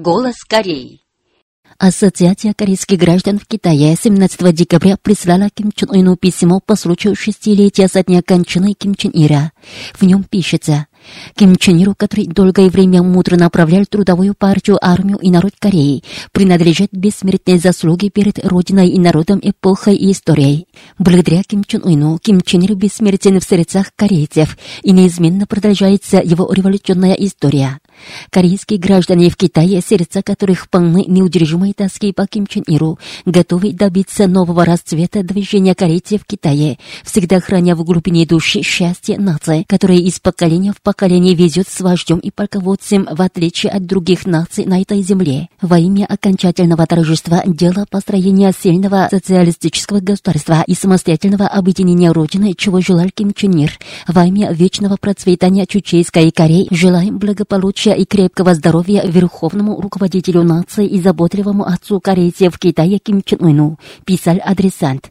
Голос Кореи. Ассоциация корейских граждан в Китае 17 декабря прислала Ким Чен Ыну письмо по случаю шестилетия со дня кончины Ким Чен Ира. В нем пишется Ким Чен Иру, который долгое время мудро направлял трудовую партию, армию и народ Кореи, принадлежат бессмертные заслуги перед Родиной и народом, эпохой и историей. Благодаря Ким Чен Ыну Ким Чен Ир бессмертен в сердцах корейцев, и неизменно продолжается его революционная история. Корейские граждане в Китае, сердца которых полны неудержимой тоски по Ким Чен Иру, готовы добиться нового расцвета движения корейцев в Китае, всегда храня в глубине души счастье нации, которое из поколения в поколение везет с вождем и полководцем, в отличие от других наций на этой земле. Во имя окончательного торжества дела построения сильного социалистического государства и самостоятельного объединения Родины, чего желал Ким Чен Ир, во имя вечного процветания Чучейской Кореи, желаем благополучия и крепкого здоровья верховному руководителю нации и заботливому отцу корейцев Китае Ким Чен Ыну, писал адресант.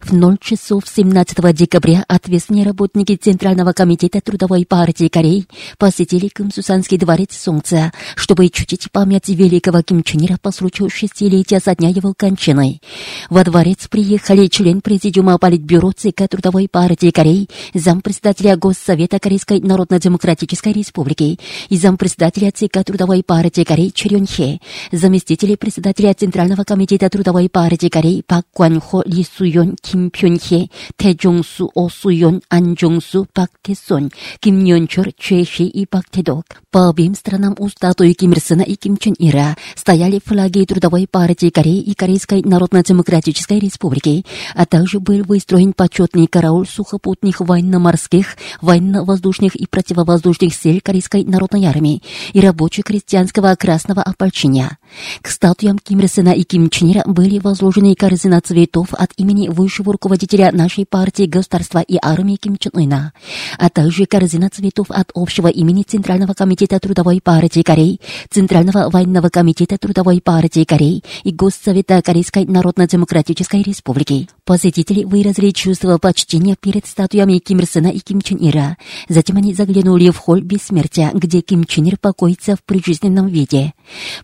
В 0 часов 17 декабря ответственные работники Центрального комитета Трудовой партии Кореи посетили Кымсусанский дворец Солнца, чтобы чтить память великого Ким Чен Ира по случаю шестилетия со дня его кончины. Во дворец приехали член президиума Политбюро ЦК Трудовой партии Кореи, зампредседателя Госсовета Корейской Народно-Демократической Республики и зампредседателя ЦК Трудовой партии Кореи Чирён Хе, заместители председателя Центрального комитета Трудовой партии Кореи Пак Кван Хо Ли Суён 김편희, 태종수, 오수연, 안종수, 박태선, 김연철, 최시 и Бактедок. По обеим сторонам у статуи Ким Ир Сена и Ким Чен Ира стояли флаги Трудовой партии Кореи и Корейской Народно-Демократической Республики, а также был выстроен почетный караул сухопутных военно-морских, военно-воздушных и противовоздушных сил Корейской Народной Армии и рабоче-крестьянского красного ополчения. К статуям Ким Ир Сена и Ким Чен Ира были возложены корзина цветов от имени высшего руководителя нашей партии государства и армии Ким Чен Ына, а также корзина цветов от общего имени Центрального комитета Трудовой партии Кореи, Центрального военного комитета Трудовой партии Кореи и Госсовета Корейской Народно-Демократической Республики. Посетители выразили чувство почтения перед статуями Ким Ир Сена и Ким Чен Ира. Затем они заглянули в холл бессмертия, где Ким Чен Ир покоится в прижизненном виде.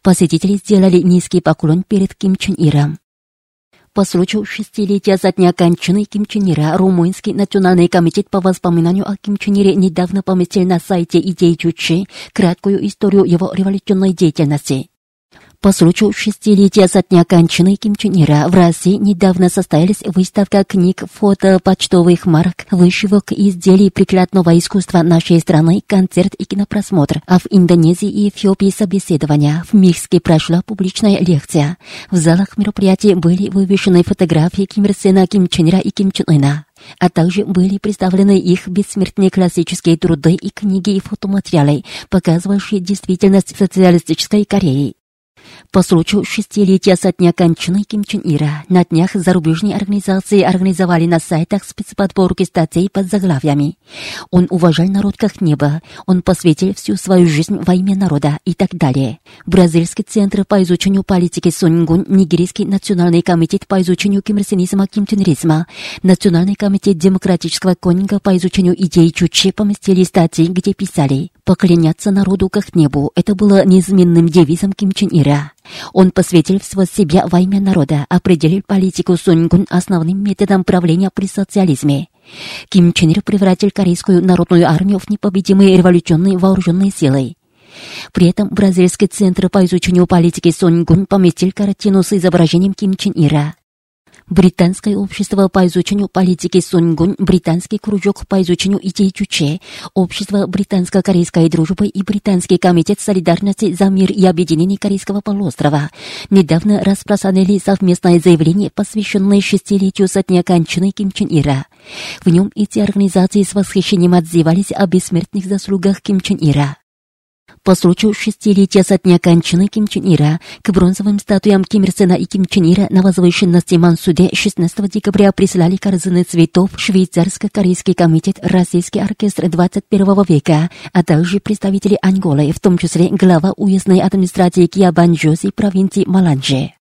Посетители сделали низкий поклон перед Ким Чен Иром. По случаю шестилетия со дня кончины Ким Чен Ира, Румынский национальный комитет по воспоминанию о Ким Чен Ире недавно поместил на сайте идеи Чучи краткую историю его революционной деятельности. По случаю шестилетия со дня кончины Ким Чен Ира в России недавно состоялась выставка книг, фото, почтовых марок, вышивок и изделий прикладного искусства нашей страны, концерт и кинопросмотр, а в Индонезии и Эфиопии собеседования. В Михске прошла публичная лекция. В залах мероприятий были вывешены фотографии Ким Ир Сена, Ким Чен Ира и Ким Чен Ына а также были представлены их бессмертные классические труды и книги и фотоматериалы, показывающие действительность социалистической Кореи. По случаю шестилетия со дня кончины Ким Чен Ира на днях зарубежные организации организовали на сайтах спецподборки статей под заглавиями. Он уважал народ как небо, он посвятил всю свою жизнь во имя народа и так далее. Бразильский центр по изучению политики Сунгун, Нигерийский национальный комитет по изучению кимрсинизма Кимченризма, Национальный комитет демократического конинга по изучению идей Чучи поместили статьи, где писали «Поклоняться народу как небу» — это было неизменным девизом Ким Чен Ира. Он посвятил всего себя во имя народа, определил политику Сунгун основным методом правления при социализме. Ким Чен Ир превратил Корейскую народную армию в непобедимые революционные вооруженные силы. При этом Бразильский центр по изучению политики Сунгун поместил картину с изображением Ким Чен Ира. Британское общество по изучению политики Сунгун, Британский кружок по изучению идей Чуче, Общество британско-корейской дружбы и Британский комитет солидарности за мир и объединение Корейского полуострова недавно распространили совместное заявление, посвященное шестилетию со дня кончины Ким Чен Ира. В нем эти организации с восхищением отзывались о бессмертных заслугах Ким Чен Ира. По случаю шестилетия со дня кончины Ким Чен Ира к бронзовым статуям Ким Ир Сена и Ким Чен Ира на возвышенности Мансуде 16 декабря прислали корзины цветов Швейцарско-корейский комитет Российский оркестр 21 века, а также представители Анголы, в том числе глава уездной администрации Киабанджоси провинции Маланже.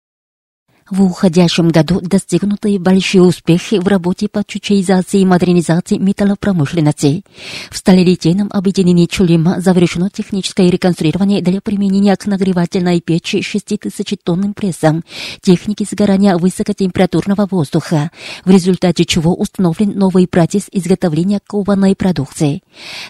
В уходящем году достигнуты большие успехи в работе по чучеизации и модернизации металлопромышленности. В сталелитейном объединении Чулима завершено техническое реконструирование для применения к нагревательной печи 6000-тонным прессом техники сгорания высокотемпературного воздуха, в результате чего установлен новый процесс изготовления кованой продукции.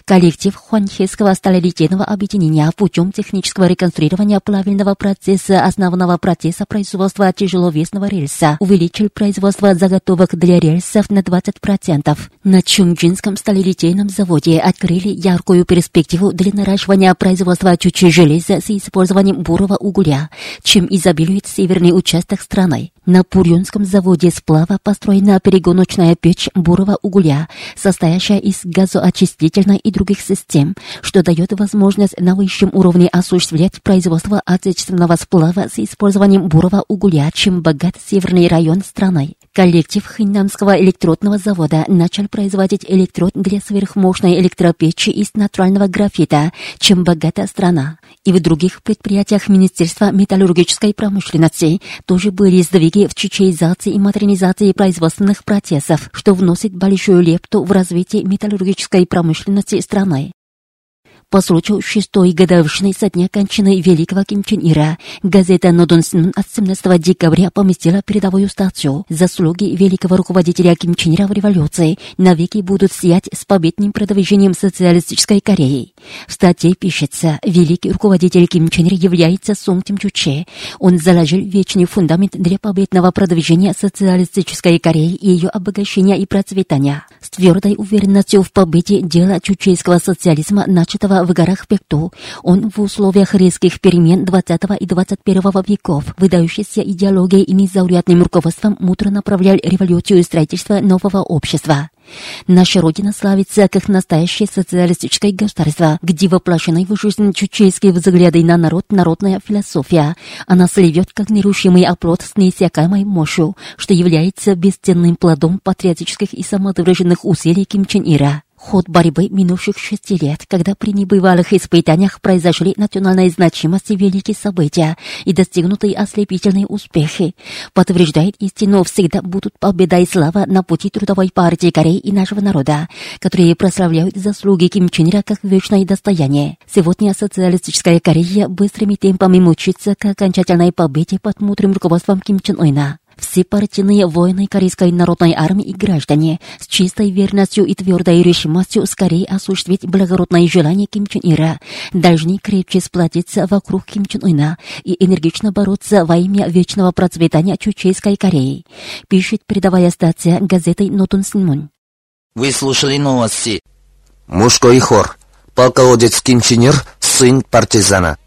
Коллектив Хуанхесского сталелитейного объединения путем технического реконструирования плавильного процесса основного процесса производства тяжело весного рельса увеличил производство заготовок для рельсов на 20%. На Чунджинском сталелитейном заводе открыли яркую перспективу для наращивания производства чучи железа с использованием бурого угля, чем изобилует северный участок страны. На Пурюнском заводе сплава построена перегоночная печь бурого угля, состоящая из газоочистительной и других систем, что дает возможность на высшем уровне осуществлять производство отечественного сплава с использованием бурого угля, чем богат северный район страны. Коллектив Хиннамского электродного завода начал производить электрод для сверхмощной электропечи из натурального графита, чем богата страна. И в других предприятиях Министерства металлургической промышленности тоже были сдвиги в чучеизации и модернизации производственных процессов, что вносит большую лепту в развитие металлургической промышленности страны. По случаю шестой годовщины со дня кончины великого Ким Чен Ира, газета «Нодон Син» от 17 декабря поместила передовую статью «Заслуги великого руководителя Ким Чен Ира в революции навеки будут сиять с победным продвижением социалистической Кореи». В статье пишется «Великий руководитель Ким Чен Ир является Сон Тим Чуче. Он заложил вечный фундамент для победного продвижения социалистической Кореи и ее обогащения и процветания. С твердой уверенностью в победе дела чучейского социализма, начатого в горах Пекту, он в условиях резких перемен 20 и 21 веков, выдающейся идеологией и незаурядным руководством, мудро направлял революцию и строительство нового общества. Наша Родина славится как настоящее социалистическое государство, где воплощены в жизнь чучейские взгляды на народ, народная философия. Она сливет как нерушимый оплот с неиссякаемой мощью, что является бесценным плодом патриотических и самовыраженных усилий Ким Чен Ира. Ход борьбы минувших шести лет, когда при небывалых испытаниях произошли национальной значимости великие события и достигнутые ослепительные успехи, подтверждает истину всегда будут победа и слава на пути трудовой партии Кореи и нашего народа, которые прославляют заслуги Ким Чен Ира как вечное достояние. Сегодня социалистическая Корея быстрыми темпами мучится к окончательной победе под мудрым руководством Ким Чен Ына. Все партийные воины Корейской народной армии и граждане с чистой верностью и твердой решимостью скорее осуществить благородное желание Ким Чен Ира должны крепче сплотиться вокруг Ким Чен Ына и энергично бороться во имя вечного процветания Чучейской Кореи, пишет передовая статья газеты Нотун Синмун. Вы слушали новости. Мужской хор. Полководец Ким Чен Ир, сын партизана.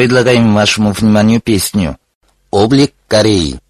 Предлагаем вашему вниманию песню «Облик Кореи».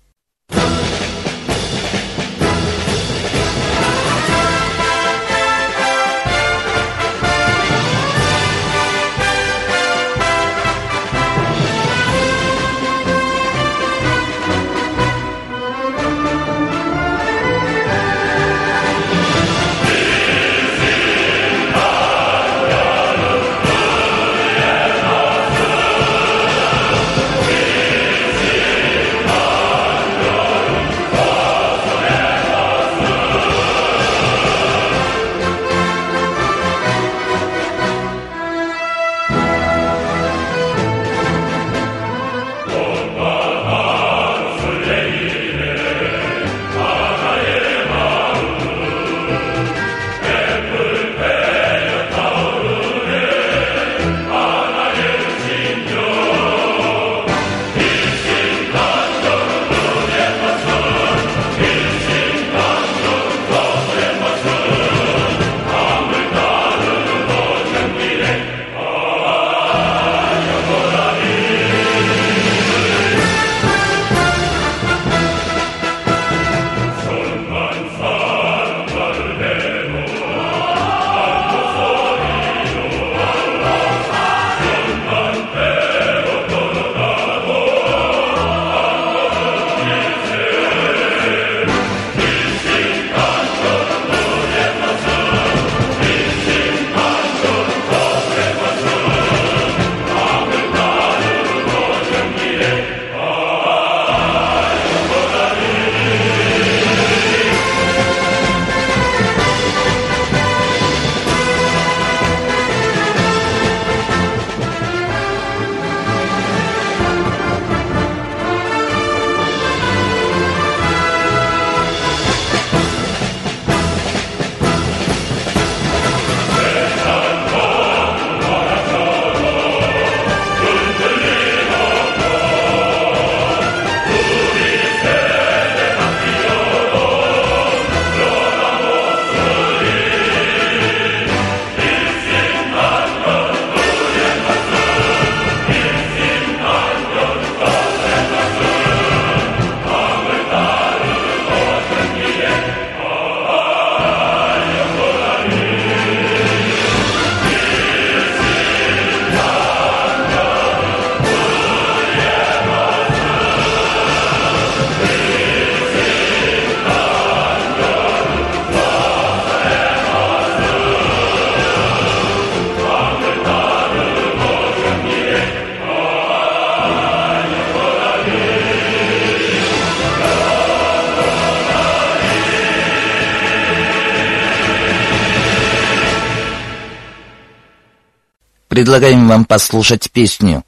Предлагаем вам послушать песню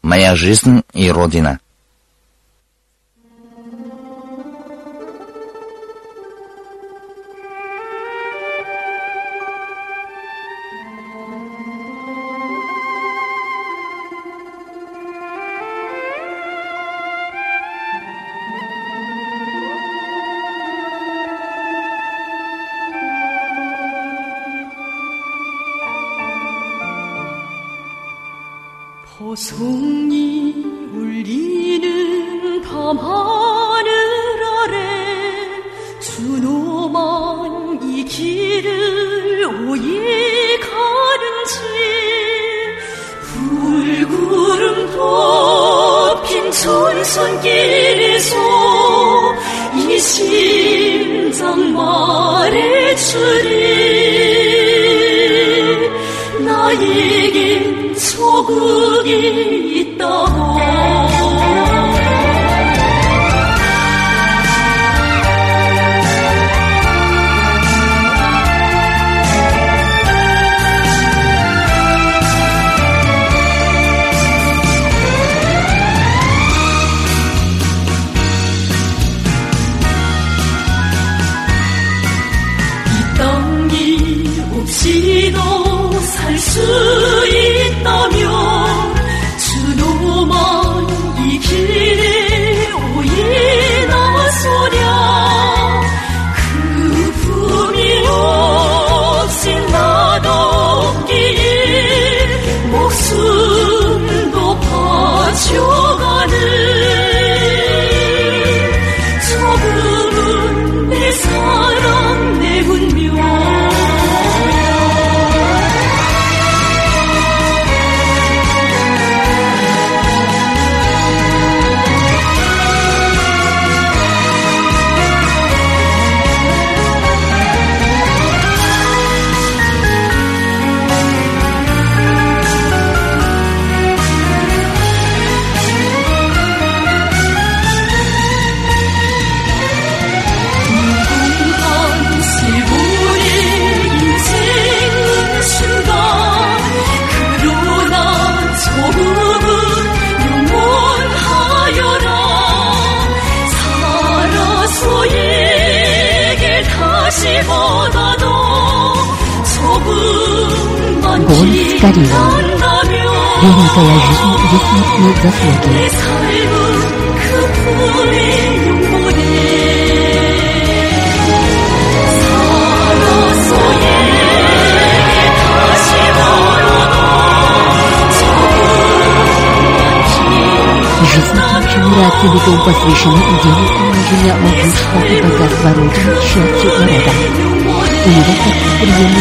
«Моя жизнь и Родина». 송이 울리는 밤하늘 아래 준호만 이 길을 오예 가는지 불구름 덮인 천선길에서 이 심장 말해주리 나에게 소극이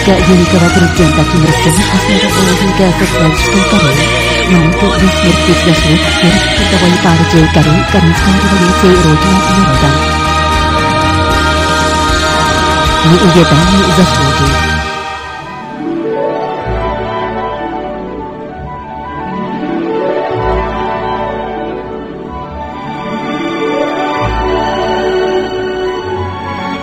преемника великого президента Ким Ир Сена, основоположника социалистической Кореи, много бессмертных заслуг перед трудовой партией Кореи, Корейской революцией Родины и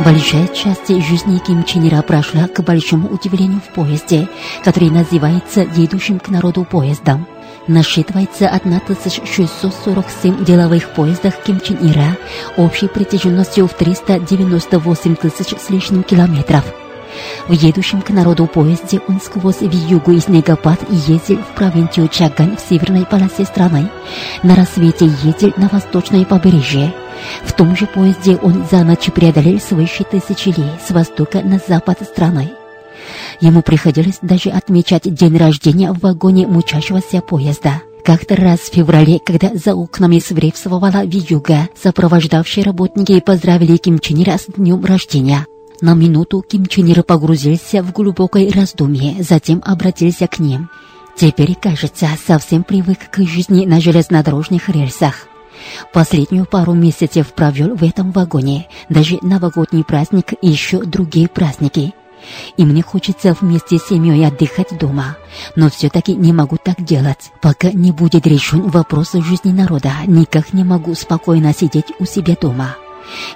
Большая часть жизни Ким Чен Ира прошла, к большому удивлению, в поезде, который называется «Едущим к народу поездом». Насчитывается 1647 деловых поездах Ким Чен Ира общей протяженностью в 398 тысяч с лишним километров. В едущем к народу поезде он сквозь вьюгу и снегопад ездил в провинцию Чагань в северной полосе страны. На рассвете ездил на восточное побережье. В том же поезде он за ночь преодолел свыше тысячи ли с востока на запад страны. Ему приходилось даже отмечать день рождения в вагоне мучащегося поезда. Как-то раз в феврале, когда за окнами свирепствовала вьюга, сопровождавшие работники поздравили Ким Чен Ира с днем рождения. На минуту Ким Чен Ир погрузился в глубокое раздумье, затем обратился к ним. Теперь, кажется, совсем привык к жизни на железнодорожных рельсах. Последнюю пару месяцев провел в этом вагоне, даже новогодний праздник и еще другие праздники. И мне хочется вместе с семьей отдыхать дома. Но все-таки не могу так делать. Пока не будет решен вопрос жизни народа, никак не могу спокойно сидеть у себя дома.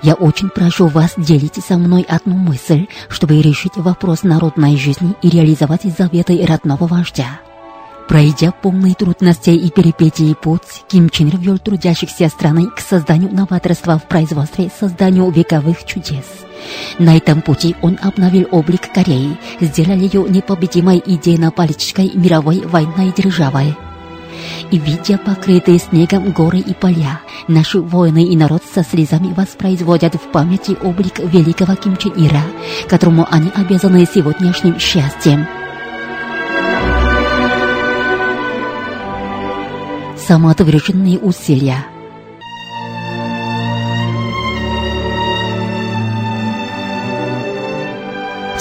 Я очень прошу вас делить со мной одну мысль, чтобы решить вопрос народной жизни и реализовать заветы родного вождя. Пройдя полные трудностей и перипетий путь, Ким Чен Ир трудящихся страны к созданию новаторства в производстве, созданию вековых чудес. На этом пути он обновил облик Кореи, сделал ее непобедимой идейно-политической мировой военной державой. И видя покрытые снегом горы и поля, наши воины и народ со слезами воспроизводят в памяти облик великого Ким Чен Ира, которому они обязаны сегодняшним счастьем. самоотверженные усилия.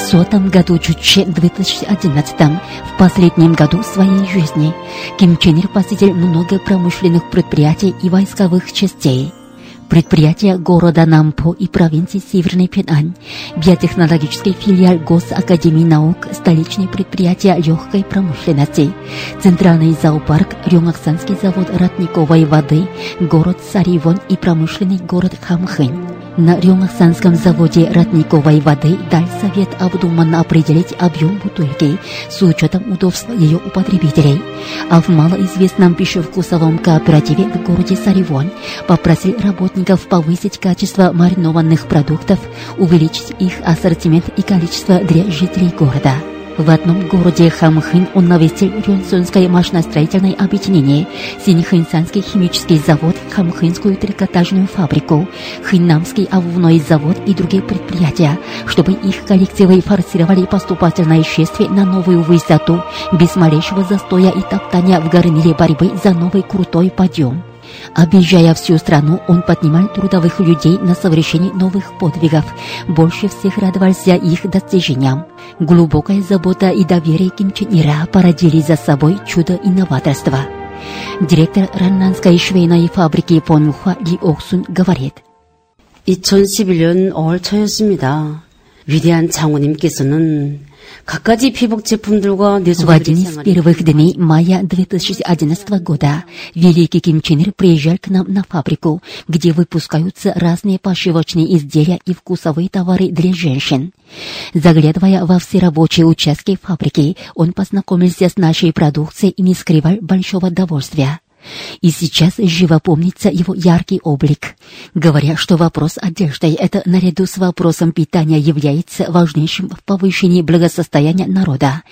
В сотом году Чуче 2011 в последнем году своей жизни Ким Чен Ир посетил много промышленных предприятий и войсковых частей. Предприятия города Нампо и провинции Северный Пенань, биотехнологический филиал Госакадемии наук, столичные предприятия легкой промышленности, Центральный зоопарк, Рюмаксанский завод родниковой воды, город Саривон и промышленный город Хамхын. На Рюмаксанском заводе родниковой воды дал совет обдуманно определить объем бутылки с учетом удобства ее употребителей. А в малоизвестном пищевкусовом кооперативе в городе Саривон попросил работников повысить качество маринованных продуктов, увеличить их ассортимент и количество для жителей города. В одном городе Хамхын он навестил Рюнсунское машиностроительное объединение, Синьхынсанский химический завод, Хамхынскую трикотажную фабрику, Хыннамский обувной завод и другие предприятия, чтобы их коллективы форсировали поступательное шествие на новую высоту, без малейшего застоя и топтания в горниле борьбы за новый крутой подъем. Объезжая всю страну, он поднимал трудовых людей на совершение новых подвигов. Больше всех радовался их достижениям. Глубокая забота и доверие Ким Чен Ира породили за собой чудо инноваторства. Директор раннанской швейной фабрики Понюха Ли Оксун говорит. 2011년 5월 초였습니다. 위대한 장모님께서는 в один из первых дней мая 2011 года великий Ким Чен Ир приезжал к нам на фабрику, где выпускаются разные пошивочные изделия и вкусовые товары для женщин. Заглядывая во все рабочие участки фабрики, он познакомился с нашей продукцией и не скрывал большого удовольствия. И сейчас живо помнится его яркий облик. Говоря, что вопрос одежды – это наряду с вопросом питания является важнейшим в повышении благосостояния народа.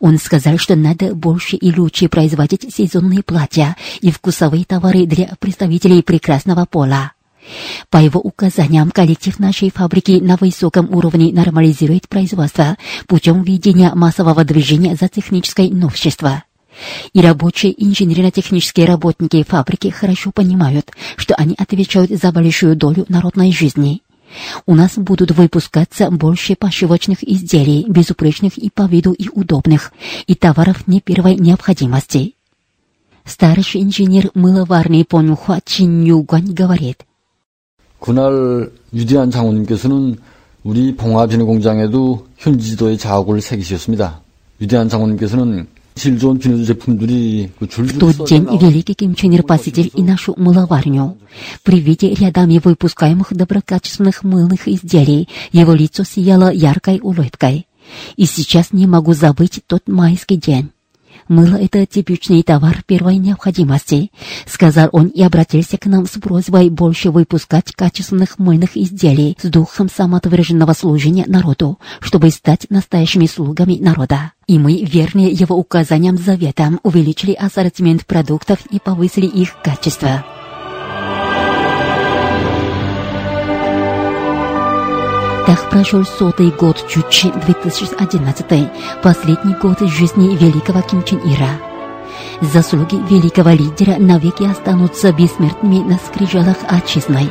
Он сказал, что надо больше и лучше производить сезонные платья и вкусовые товары для представителей прекрасного пола. По его указаниям, коллектив нашей фабрики на высоком уровне нормализирует производство путем введения массового движения за техническое новшество. И рабочие инженерно-технические работники фабрики хорошо понимают, что они отвечают за большую долю народной жизни. У нас будут выпускаться больше пошивочных изделий, безупречных и по виду и удобных, и товаров не первой необходимости. Старший инженер мыловарни Понюхуа Чин Югуань говорит, 그날 위대한 장모님께서는 우리 봉화 비누 공장에도 현지지도의 자옥을 새기셨습니다. 위대한 장모님께서는 тот день великий Ким Чен Ир посетил и нашу мыловарню. При виде рядами выпускаемых доброкачественных мыльных изделий его лицо сияло яркой улыбкой. И сейчас не могу забыть тот майский день. Мыло — это типичный товар первой необходимости, сказал он и обратился к нам с просьбой больше выпускать качественных мыльных изделий с духом самоотверженного служения народу, чтобы стать настоящими слугами народа. И мы, верные его указаниям заветам, увеличили ассортимент продуктов и повысили их качество. Так прошел сотый год Чучи 2011, последний год жизни великого Ким Чен Ира. Заслуги великого лидера навеки останутся бессмертными на скрижалах отчизны.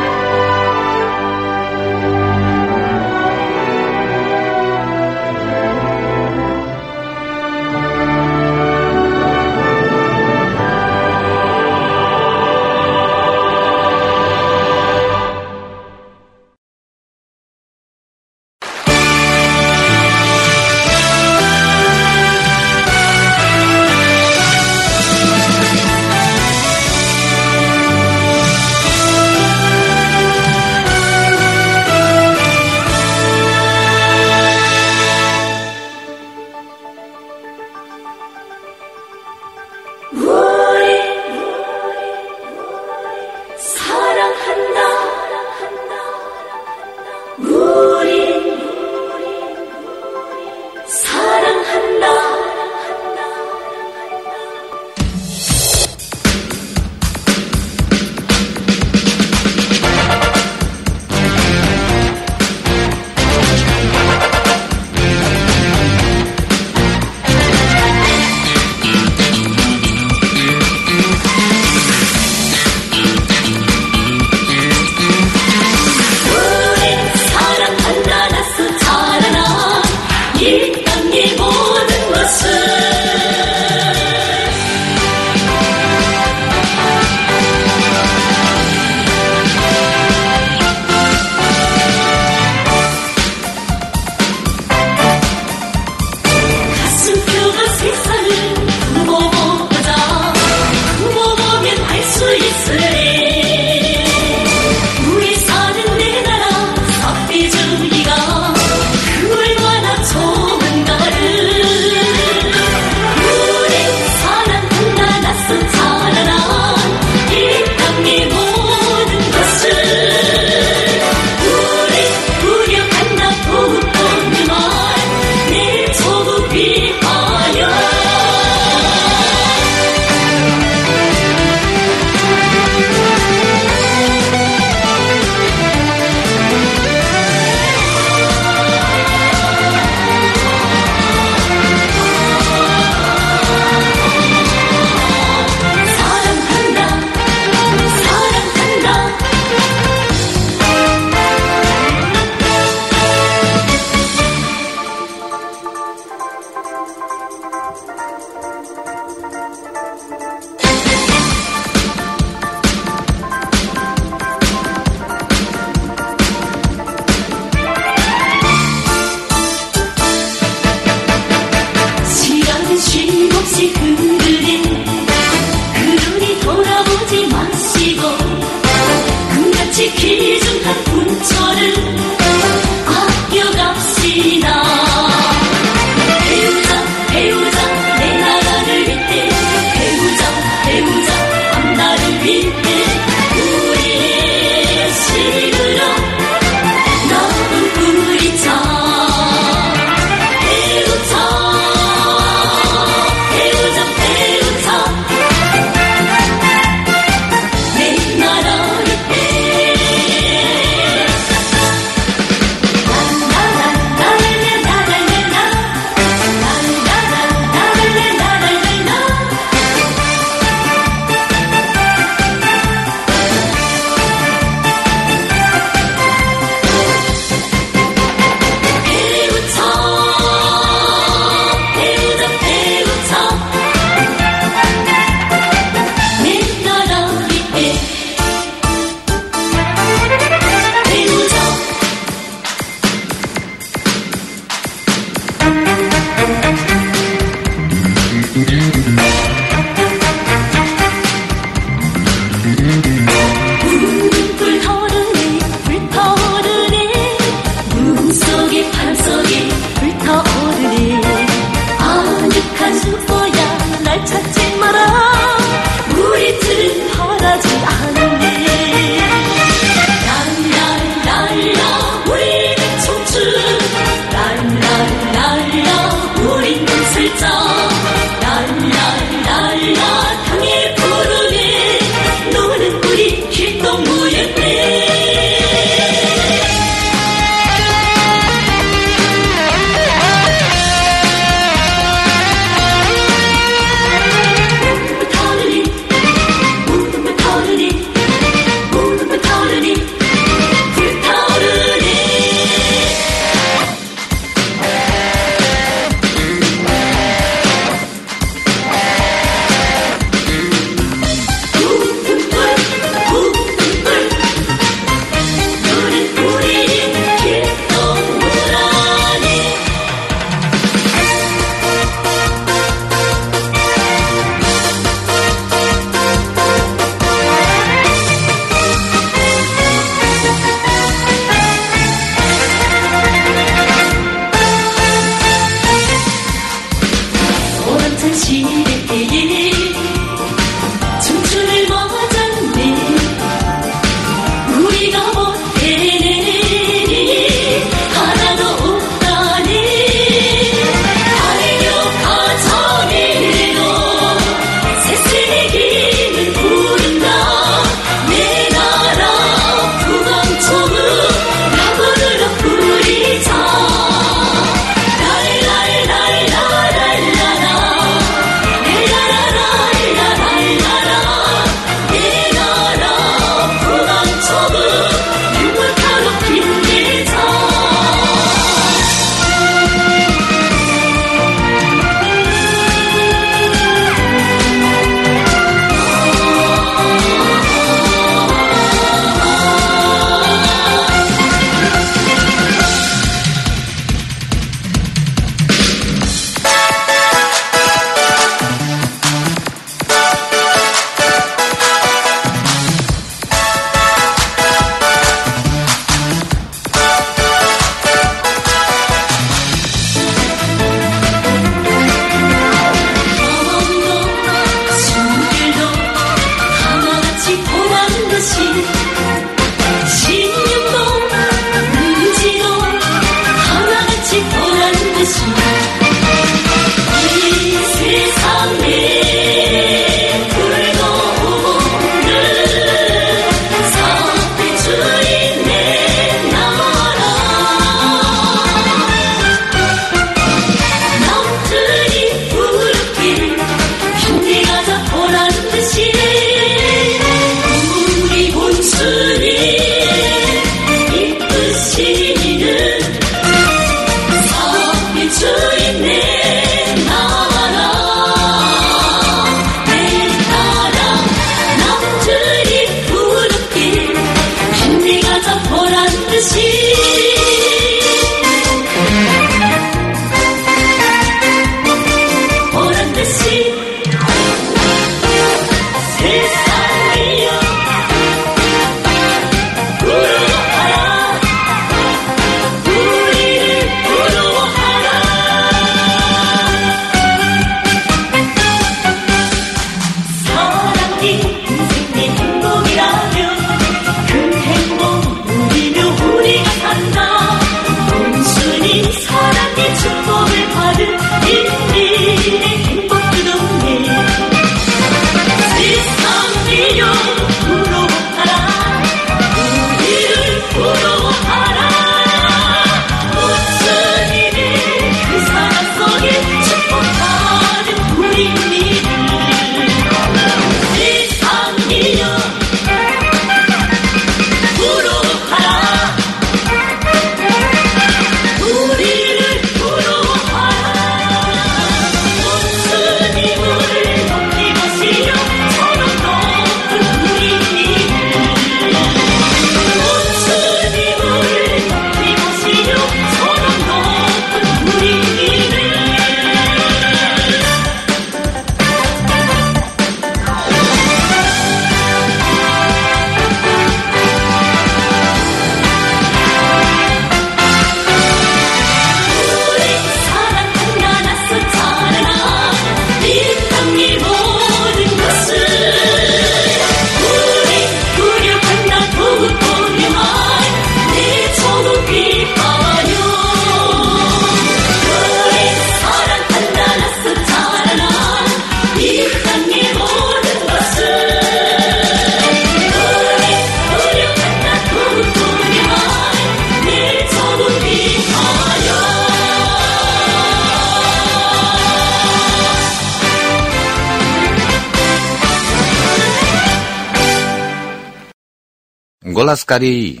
مسخری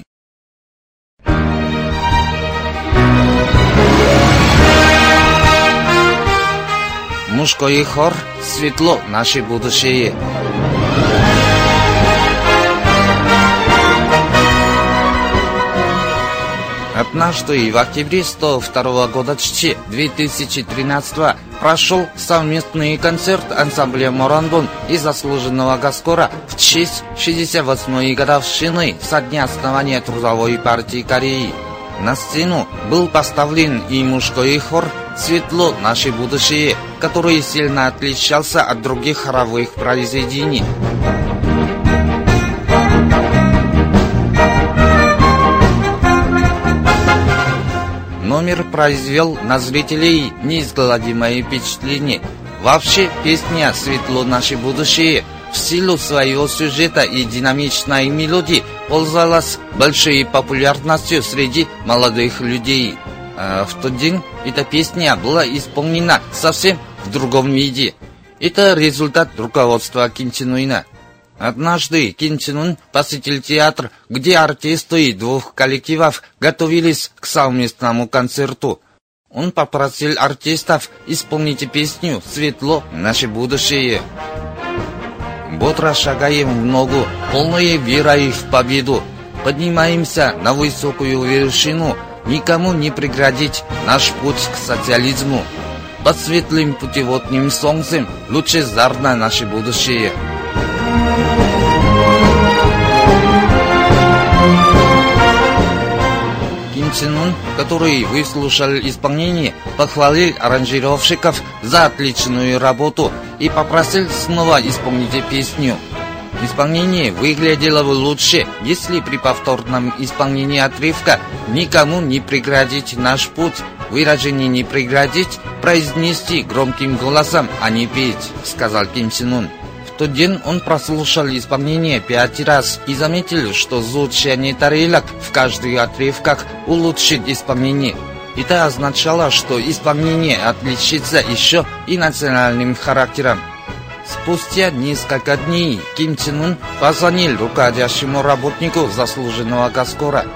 мушкои хор светло наше будушее Однажды в октябре 102 года ЧЧ 2013 прошел совместный концерт ансамбля «Морандон» и заслуженного Гаскора в честь 68-й годовщины со дня основания Трудовой партии Кореи. На сцену был поставлен и мужской хор «Светло наше будущее», который сильно отличался от других хоровых произведений. Номер произвел на зрителей неизгладимое впечатление. Вообще, песня «Светло наше будущее» в силу своего сюжета и динамичной мелодии пользовалась большой популярностью среди молодых людей. А в тот день эта песня была исполнена совсем в другом виде. Это результат руководства Ким Чен Уина. Однажды Ким посетил театр, где артисты двух коллективов готовились к совместному концерту. Он попросил артистов исполнить песню «Светло. Наше будущее». Бодро шагаем в ногу, полные верой в победу. Поднимаемся на высокую вершину, никому не преградить наш путь к социализму. Под светлым путеводным солнцем лучезарно наше будущее. Ким Чен Ун, который выслушал исполнение, похвалил аранжировщиков за отличную работу и попросил снова исполнить песню. Исполнение выглядело бы лучше, если при повторном исполнении отрывка никому не преградить наш путь, выражение не преградить, произнести громким голосом, а не петь, сказал Ким Чен Ун. В тот день он прослушал исполнение пять раз и заметил, что звучание тарелок в каждых отрывках улучшит исполнение. Это означало, что исполнение отличится еще и национальным характером. Спустя несколько дней Ким Чен Ун позвонил руководящему работнику заслуженного Гаскора.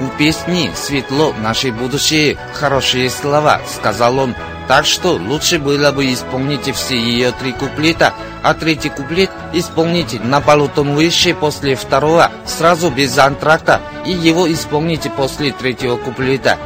«У песни «Светло наше будущее» хорошие слова», — сказал он. «Так что лучше было бы исполнить все ее три куплета, а третий куплет исполнить на полутон выше после второго, сразу без антракта, и его исполните после третьего куплета».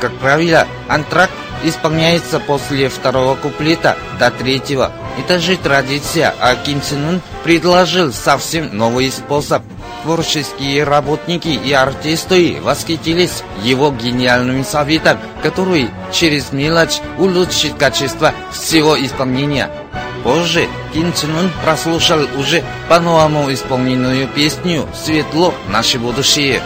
Как правило, антракт исполняется после второго куплета до третьего. Это же традиция, а Ким Чен Ун предложил совсем новый способ. Творческие работники и артисты восхитились его гениальным советом, который через мелочь улучшит качество всего исполнения. Позже Ким Чен Ун прослушал уже по-новому исполненную песню «Светло наше будущее».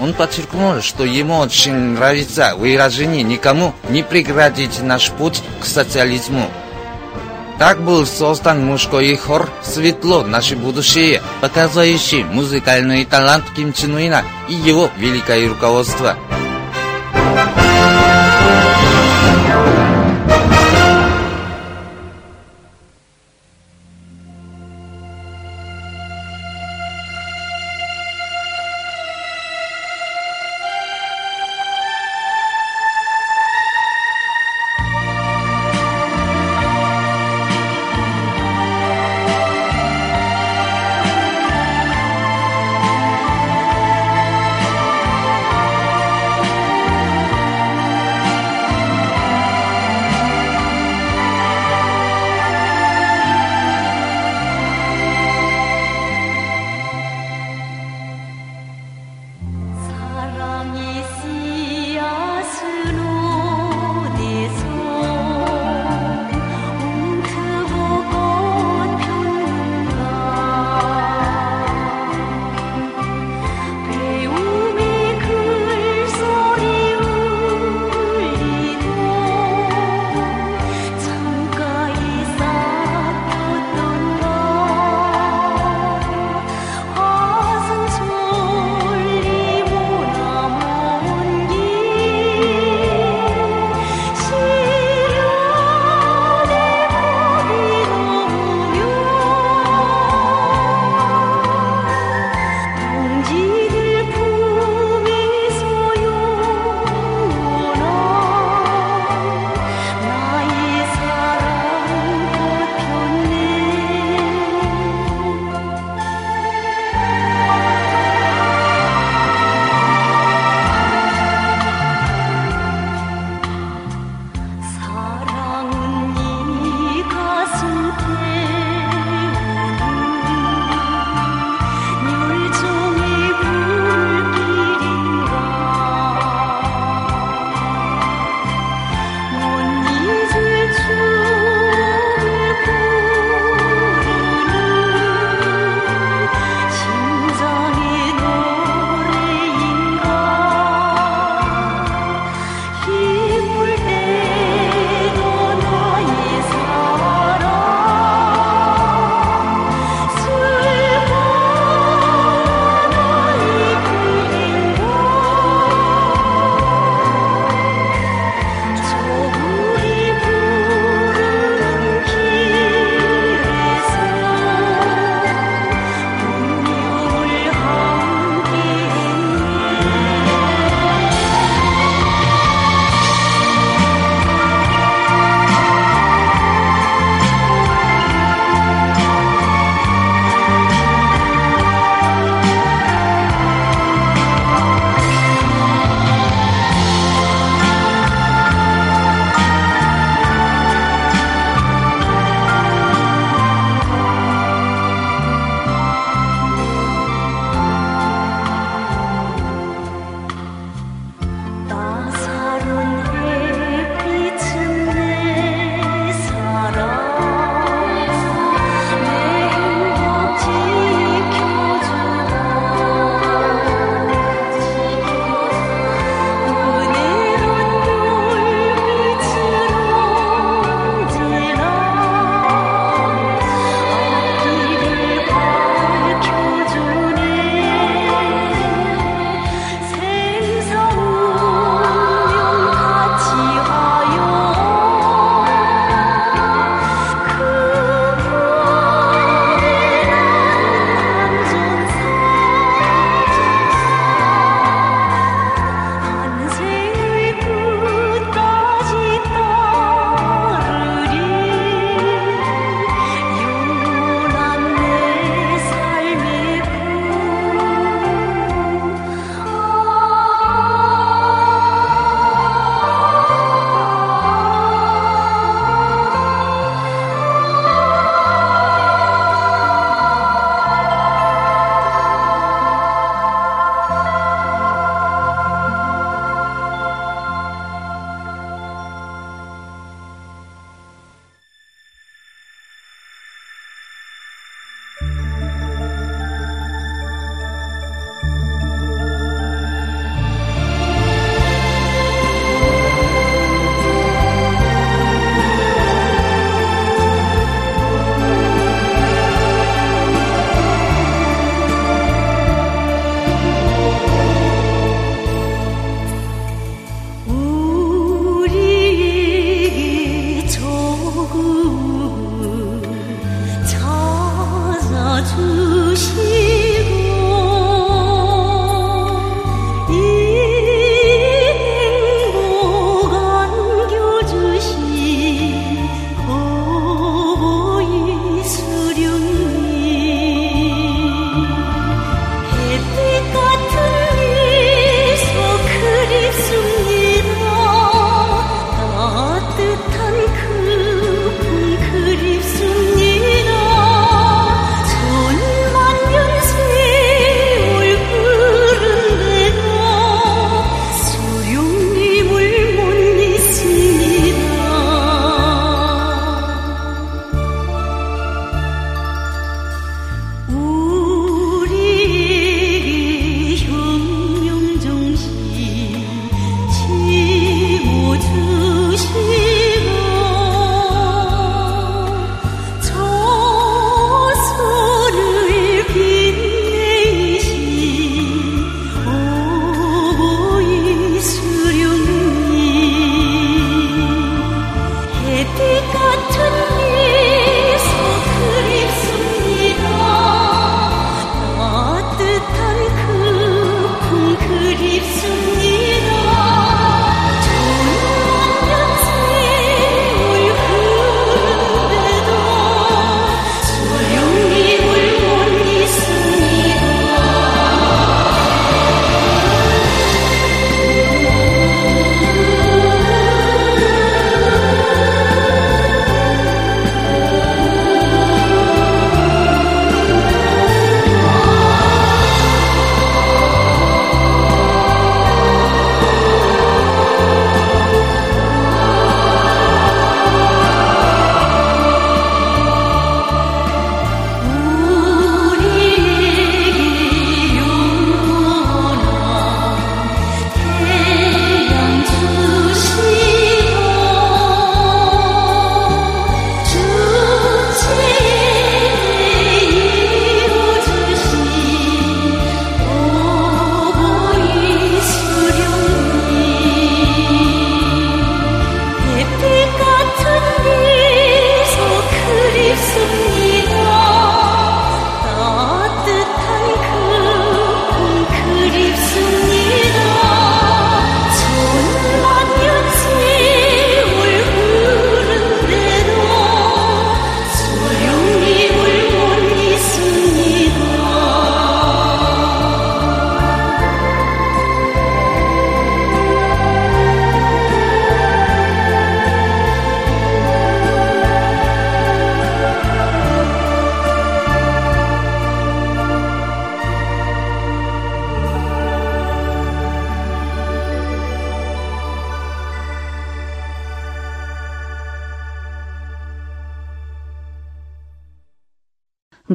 Он подчеркнул, что ему очень нравится выражение «никому не преградить наш путь к социализму». Так был создан мужской хор «Светло наше будущее», показывающий музыкальный талант Ким Чен Уина и его великое руководство.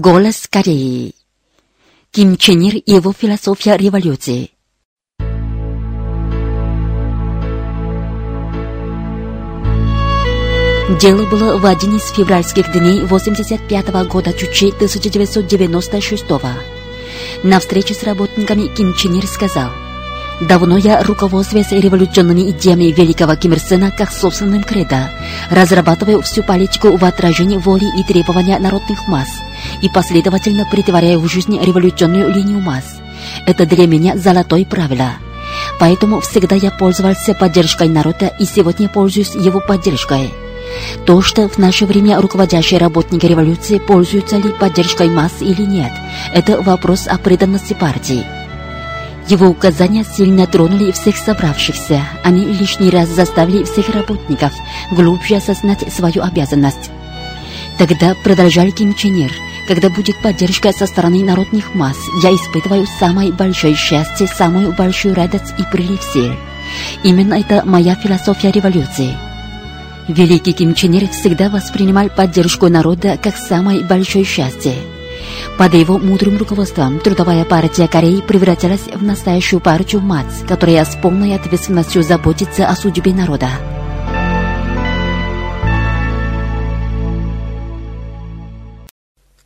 Голос Кореи. Ким Чен Ир и его философия революции. Дело было в один из февральских дней 85 -го года Чучи 1996 -го. На встрече с работниками Ким Чен Ир сказал, «Давно я руководствуюсь революционными идеями великого Ким Ир Сена как собственным кредо, разрабатываю всю политику в отражении воли и требования народных масс и последовательно притворяю в жизнь революционную линию масс. Это для меня золотое правило». Поэтому всегда я пользовался поддержкой народа и сегодня пользуюсь его поддержкой. То, что в наше время руководящие работники революции пользуются ли поддержкой масс или нет, это вопрос о преданности партии. Его указания сильно тронули всех собравшихся. Они лишний раз заставили всех работников глубже осознать свою обязанность. Тогда продолжал Ким Чен Ир, когда будет поддержка со стороны народных масс, я испытываю самое большое счастье, самую большую радость и прилив сил. Именно это моя философия революции. Великий Ким Чен Ир всегда воспринимал поддержку народа как самое большое счастье. Под его мудрым руководством Трудовая партия Кореи превратилась в настоящую партию МАЦ, которая с полной ответственностью заботится о судьбе народа.